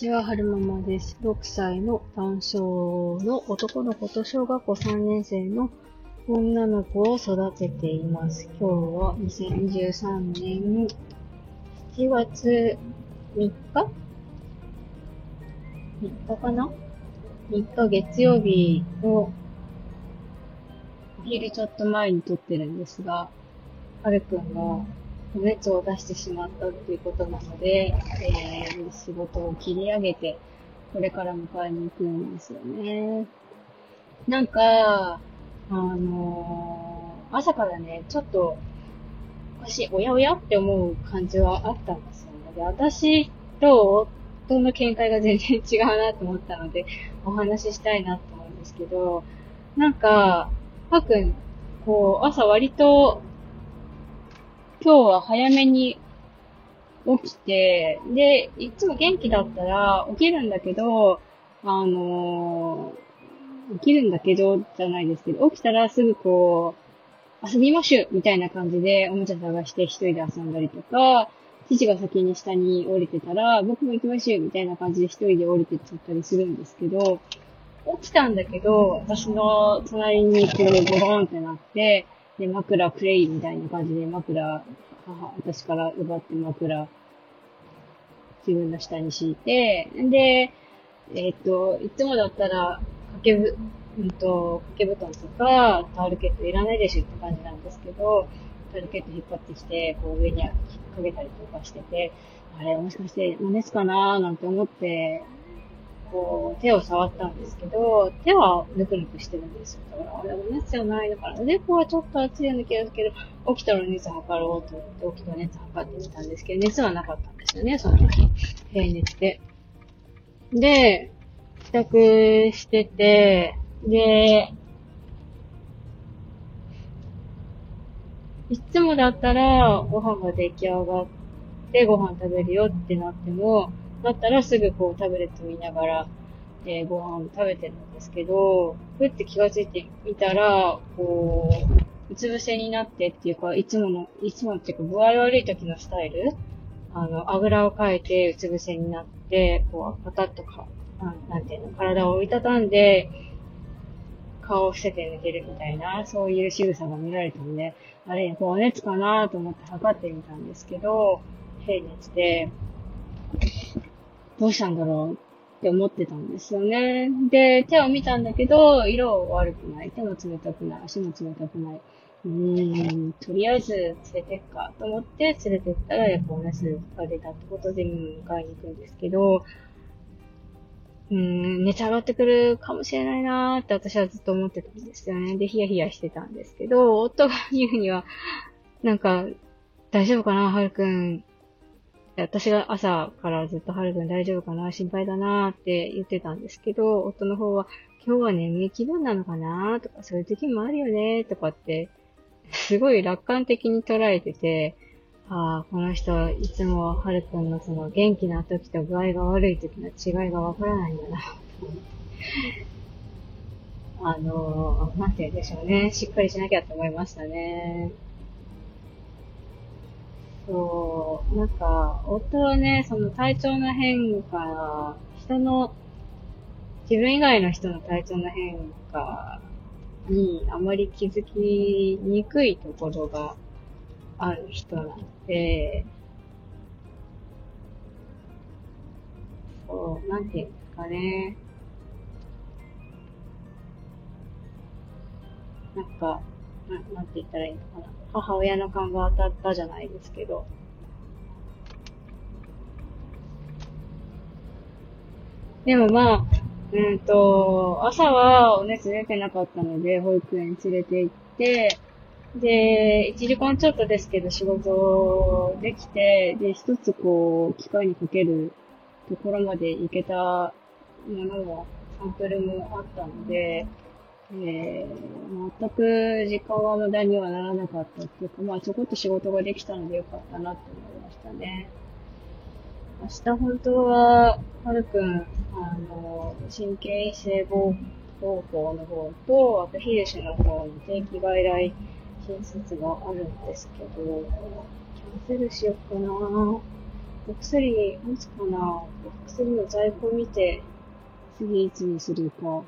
ちは、はるままです。6歳の男性の男の子と小学校3年生の女の子を育てています。今日は2023年7月3日 ?3 日かな ?3 日月曜日のお昼ちょっと前に撮ってるんですが、はるくんが熱を出してしまったっていうことなので、えー、仕事を切り上げて、これから迎えに行くんですよね。なんか、あのー、朝からね、ちょっと、私、おやおやって思う感じはあったんですよね。で、私と夫の見解が全然違うなと思ったので、お話ししたいなと思うんですけど、なんか、はくん、こう、朝割と今日は早めに起きて、で、いつも元気だったら起きるんだけど、あのー、起きるんだけど、じゃないですけど、起きたらすぐこう、遊びましゅみたいな感じでおもちゃ探して一人で遊んだりとか、父が先に下に降りてたら、僕も行きましょうみたいな感じで一人で降りてっちゃったりするんですけど、起きたんだけど、私の隣にこうゴロンってなって、で、枕プレイみたいな感じで枕、母、私から奪って枕、自分の下に敷いて、で、えっ、と、いつもだったら、掛けぶ、うんと、掛け布団とか、タオルケットいらないでしょって感じなんですけど、タオルケット引っ張ってきて、こう上に引っ掛けたりとかしてて、あれ、もしかして、真似すかなーなんて思って、こう、手を触ったんですけど、手はぬくぬくしてるんですよ。だから、あれ、お熱じゃないのかな。猫はちょっと熱いような気がするけど、起きたら熱測ろうと思って、起きたら熱測ってみたんですけど、熱はなかったんですよね、その時。平熱で。で、帰宅してて、で、いつもだったら、ご飯が出来上がって、ご飯食べるよってなっても、だったらすぐこうタブレット見ながら、えー、ご飯を食べてるんですけど、ふって気がついてみたら、こう、うつ伏せになってっていうか、いつもの、いつもっていうか、具合悪い時のスタイルあの、あぐらをかいてうつ伏せになって、こう、パタッとか、なんていうの、体を折りたたんで、顔を伏せて寝てるみたいな、そういう仕草が見られたんで、あれ、こう、熱かなと思って測ってみたんですけど、平熱で、どうしたんだろうって思ってたんですよね。で、手を見たんだけど、色悪くない。手も冷たくない。足も冷たくない。うーん、とりあえず連れてっかと思って連れてったら、やっぱお熱が出たってことで迎えに行くんですけど、うーん、熱上がってくるかもしれないなーって私はずっと思ってたんですよね。で、ヒヤヒヤしてたんですけど、夫が言うには、なんか、大丈夫かな、はるくん。私が朝からずっとはるくん大丈夫かな心配だなって言ってたんですけど、夫の方は、今日は眠い気分なのかなとか、そういう時もあるよねとかって、すごい楽観的に捉えてて、ああ、この人はいつもはるくんのその元気な時と具合が悪い時の違いがわからないんだな。あのー、なんて言うんでしょうね。しっかりしなきゃと思いましたね。そう、なんか、夫はね、その体調の変化、人の、自分以外の人の体調の変化にあまり気づきにくいところがある人なので、そう、なんていうんですかね。なんか、ななんて言ったらいいのかな。母親の勘が当たったじゃないですけど。でもまあ、うんと、朝はお熱出てなかったので、保育園連れて行って、で、1時間ちょっとですけど仕事できて、で、一つこう、機械にかけるところまで行けたものも、サンプルもあったので、えー、全く時間は無駄にはならなかったっていうか、まあちょこっと仕事ができたのでよかったなって思いましたね。明日本当は、はるくん、あの、神経異性膀胱の方と、あとヒルシュの方の定期外来診察があるんですけど、キャンセルしようかな。お薬持つかな。お薬の在庫見て、次いつにするか、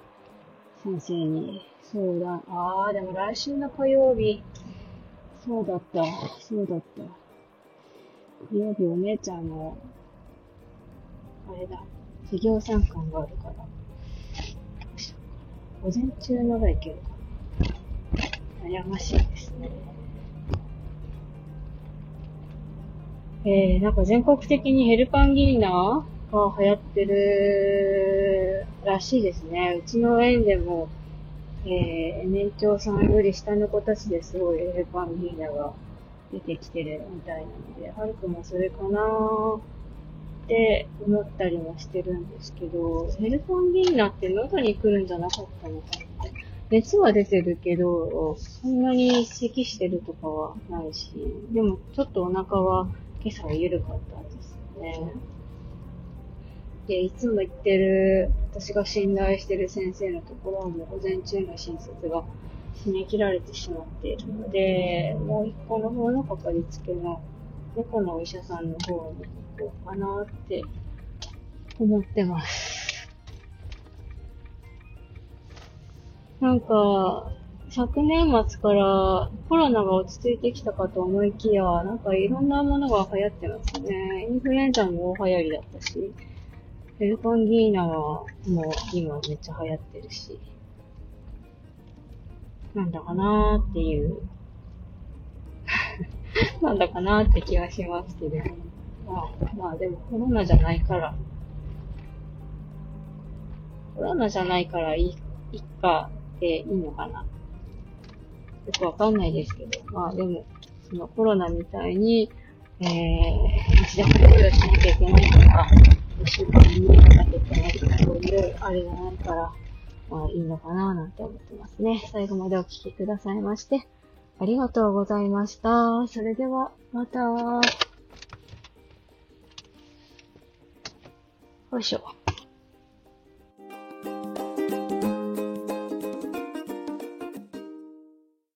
先生に相談。ああ、でも来週の火曜日、そうだった、そうだった。火曜日お姉ちゃんの、あれだ、授業参観があるから、午前中ならいけるかな。悩ましいですね。えー、なんか全国的にヘルパンギーナ？が流行ってるらしいですね。うちの園でも、えー、年長さんより下の子たちですごいヘルパンギーナが出てきてるみたいなので、はるくもそれかなーって思ったりもしてるんですけど、ヘルパンギーナって喉に来るんじゃなかったのかなって。熱は出てるけど、そんなに咳してるとかはないし、でもちょっとお腹は今朝は緩かったんですよね。で、いつも行ってる、私が信頼してる先生のところはもう午前中の診察が締め切られてしまっているので、もう一個の方のかかりつけの猫のお医者さんの方に行こうかなって思ってます。なんか、昨年末からコロナが落ち着いてきたかと思いきや、なんかいろんなものが流行ってますね。インフルエンザも大流行りだったし、ヘルパンギーナはもう今めっちゃ流行ってるし、なんだかなーっていう。なんだかなーって気がしますけど、まあ、まあでもコロナじゃないから、コロナじゃないからいい、いっかでいいのかな。よくわかんないですけど、まあでも、そのコロナみたいに、えー、日常活用しなきゃいけないとか、一週間にかけないとか、そういうあれがないから、まあいいのかななんて思ってますね。最後までお聞きくださいまして、ありがとうございました。それでは、また。よいしょ。